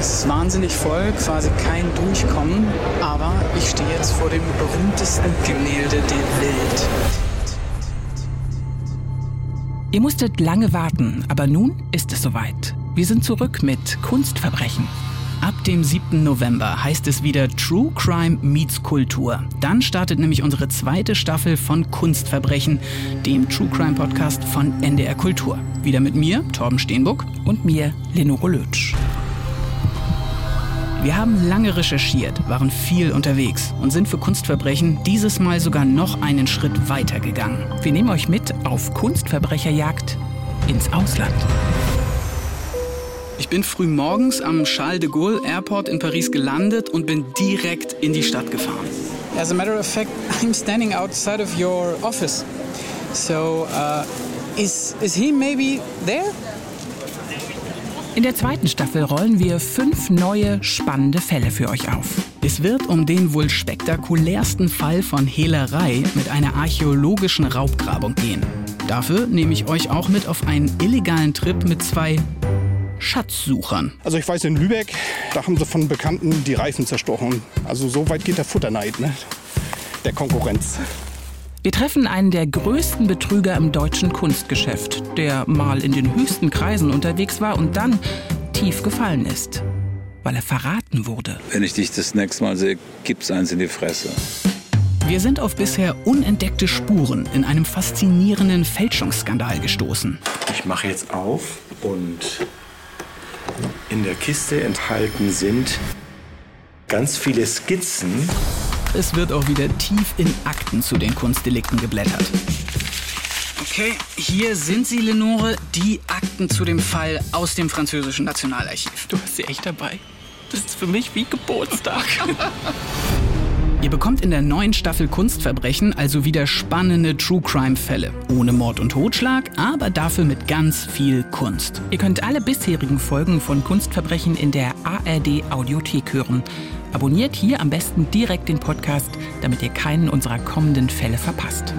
Es ist wahnsinnig voll, quasi kein Durchkommen, aber ich stehe jetzt vor dem berühmtesten Gemälde der Welt. Ihr musstet lange warten, aber nun ist es soweit. Wir sind zurück mit Kunstverbrechen. Ab dem 7. November heißt es wieder True Crime meets Kultur. Dann startet nämlich unsere zweite Staffel von Kunstverbrechen, dem True Crime Podcast von NDR Kultur. Wieder mit mir, Torben Steenbuck. Und mir, Lenore Lötsch. Wir haben lange recherchiert, waren viel unterwegs und sind für Kunstverbrechen dieses Mal sogar noch einen Schritt weiter gegangen. Wir nehmen euch mit auf Kunstverbrecherjagd ins Ausland. Ich bin früh morgens am Charles de Gaulle Airport in Paris gelandet und bin direkt in die Stadt gefahren. As a matter of fact, I'm standing outside of your office. So, uh, is, is he maybe there? In der zweiten Staffel rollen wir fünf neue, spannende Fälle für euch auf. Es wird um den wohl spektakulärsten Fall von Hehlerei mit einer archäologischen Raubgrabung gehen. Dafür nehme ich euch auch mit auf einen illegalen Trip mit zwei Schatzsuchern. Also ich weiß, in Lübeck, da haben sie von Bekannten die Reifen zerstochen. Also so weit geht der Futterneid ne? der Konkurrenz. Wir treffen einen der größten Betrüger im deutschen Kunstgeschäft, der mal in den höchsten Kreisen unterwegs war und dann tief gefallen ist, weil er verraten wurde. Wenn ich dich das nächste Mal sehe, gibt's eins in die Fresse. Wir sind auf bisher unentdeckte Spuren in einem faszinierenden Fälschungsskandal gestoßen. Ich mache jetzt auf und in der Kiste enthalten sind ganz viele Skizzen. Es wird auch wieder tief in Akten zu den Kunstdelikten geblättert. Okay, hier sind sie, Lenore, die Akten zu dem Fall aus dem französischen Nationalarchiv. Du hast sie echt dabei. Das ist für mich wie Geburtstag. Ihr bekommt in der neuen Staffel Kunstverbrechen also wieder spannende True Crime Fälle. Ohne Mord und Totschlag, aber dafür mit ganz viel Kunst. Ihr könnt alle bisherigen Folgen von Kunstverbrechen in der ARD Audiothek hören. Abonniert hier am besten direkt den Podcast, damit ihr keinen unserer kommenden Fälle verpasst.